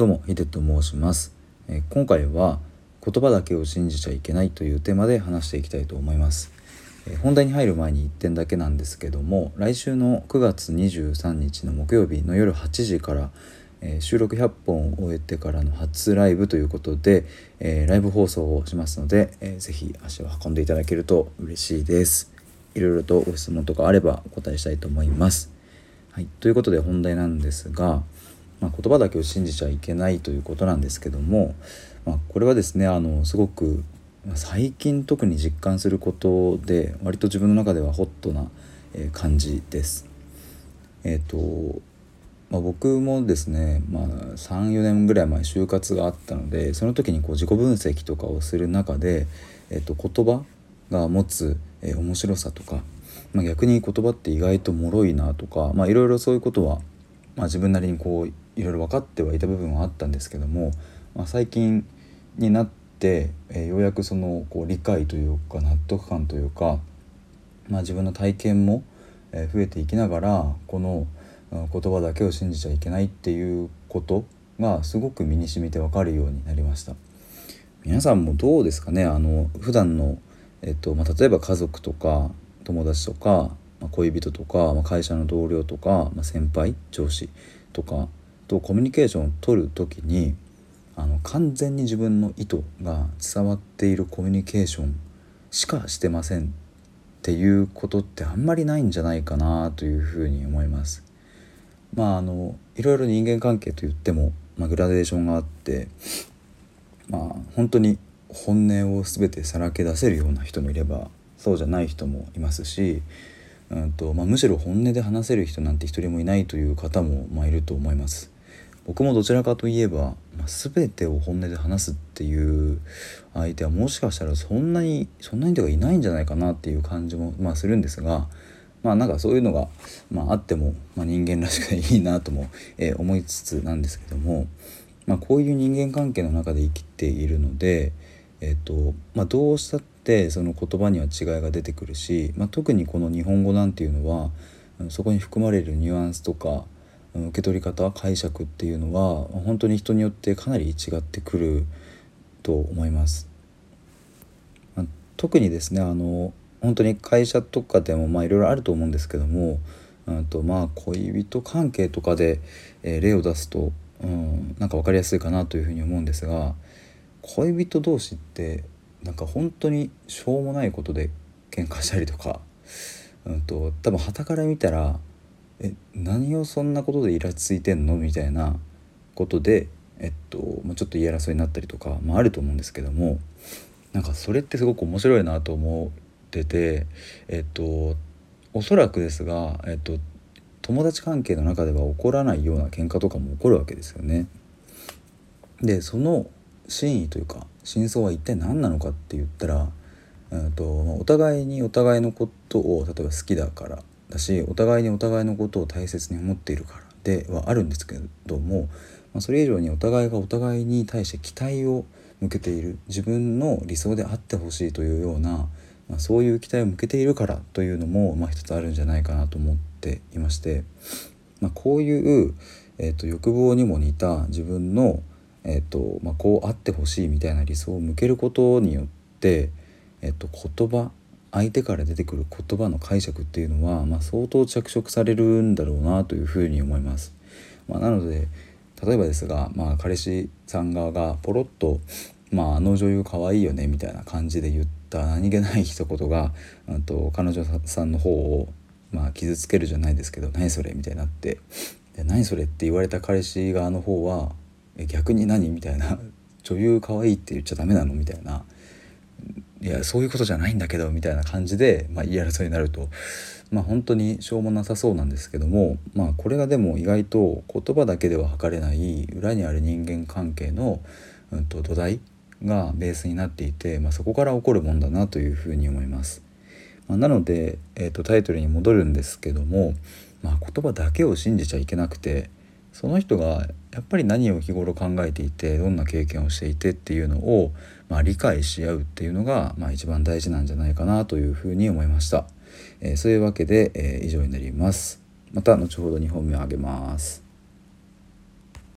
どうもヒデと申します、え、今回は言葉だけを信じちゃいけないというテーマで話していきたいと思います、え、本題に入る前に1点だけなんですけども来週の9月23日の木曜日の夜8時から、え、収録100本を終えてからの初ライブということで、えライブ放送をしますので、えー、ぜひ足を運んでいただけると嬉しいです。いろいろとご質問とかあればお答えしたいと思います。はい、ということで本題なんですが、まあ、言葉だけを信じちゃいけないということなんですけども、まあ、これはですねあのすごく最近特に実感することで割と自分の中ではホットな感じです。えっ、ー、とまあ、僕もですね、まあ、34年ぐらい前就活があったのでその時にこう自己分析とかをする中で、えー、と言葉が持つ、えー、面白さとか、まあ、逆に言葉って意外と脆いなとかいろいろそういうことは、まあ、自分なりにこういろいろ分かってはいた部分はあったんですけども、まあ、最近になって、えー、ようやくそのこう理解というか納得感というか、まあ、自分の体験も、え、増えていきながらこの言葉だけを信じちゃいけないっていうことがすごく身に染みて分かるようになりました。皆さんもどうですかねあの普段のえっとまあ、例えば家族とか友達とか、まあ、恋人とか、まあ、会社の同僚とか、まあ、先輩上司とかとコミュニケーションを取る時にあの完全に自分の意図が伝わっているコミュニケーションしかしてませんっていうことってあんまりないんじゃないかなというふうに思います。まああのいろいろ人間関係といっても、まあ、グラデーションがあってまあ本当に本音を全てさらけ出せるような人もいればそうじゃない人もいますしうんとまあ、むしろ本音で話せる人なんて一人もいないという方も、まあ、いると思います。僕もどちらかといえば、まあ、全てを本音で話すっていう相手はもしかしたらそんなにそんなにではいないんじゃないかなっていう感じも、まあ、するんですがまあなんかそういうのが、まあ、あっても、まあ、人間らしくていいなとも、えー、思いつつなんですけども、まあ、こういう人間関係の中で生きているので、えーとまあ、どうしたってその言葉には違いが出てくるし、まあ、特にこの日本語なんていうのはそこに含まれるニュアンスとか受け取り方解釈っていうのは本当に人によってかなり違ってくると思います。特にですねあの本当に会社とかでもまあいろいろあると思うんですけどもあとまあ恋人関係とかで、えー、例を出すと、うん、なんか分かりやすいかなというふうに思うんですが恋人同士ってなんか本当にしょうもないことで喧嘩したりとか、うんと、多分傍から見たら「え何をそんなことでイラついてんの?」みたいなことで、えっとま、ちょっと言い争いになったりとか、まあ、あると思うんですけどもなんかそれってすごく面白いなと思っててえっとおそらくですが、えっと、友達関係の中では起こらないような喧嘩とかも起こるわけですよね。でその真意というか真相は一体何なのかって言ったら、うんとお互いにお互いのことを例えば好きだからだしお互いにお互いのことを大切に思っているからではあるんですけども、まあ、それ以上にお互いがお互いに対して期待を向けている自分の理想であってほしいというような、まあ、そういう期待を向けているからというのも、まあ、一つあるんじゃないかなと思っていまして、まあ、こういう、えーと欲望にも似た自分のえっとまあ、こうあってほしいみたいな理想を向けることによって、えっと、言葉相手から出てくる言葉の解釈っていうのは、まあ、相当着色されるんだろうなというふうに思います。まあ、なので例えばですが、まあ、彼氏さん側がポロッと「まあ、あの女優可愛いよね」みたいな感じで言った何気ない一言がと彼女さんの方を、まあ、傷つけるじゃないですけど「何それ?」みたいになって「で何それ?」って言われた彼氏側の方は逆に何？みたいな女優可愛いって言っちゃダメなの？みたいないやそういうことじゃないんだけどみたいな感じで、まあ、言い争いになると、まあ、本当にしょうもなさそうなんですけども、まあ、これがでも意外と言葉だけでは測れない裏にある人間関係の、うん、と土台がベースになっていて、まあ、そこから起こるもんだなというふうに思います。まあ、なので、えー、とタイトルに戻るんですけども、まあ、言葉だけを信じちゃいけなくてその人がやっぱり何を日頃考えていてどんな経験をしていてっていうのを、まあ、理解し合うっていうのが、まあ、一番大事なんじゃないかなというふうに思いました。えー、そういうわけで、えー、以上になります。また後ほど2本目をあげます。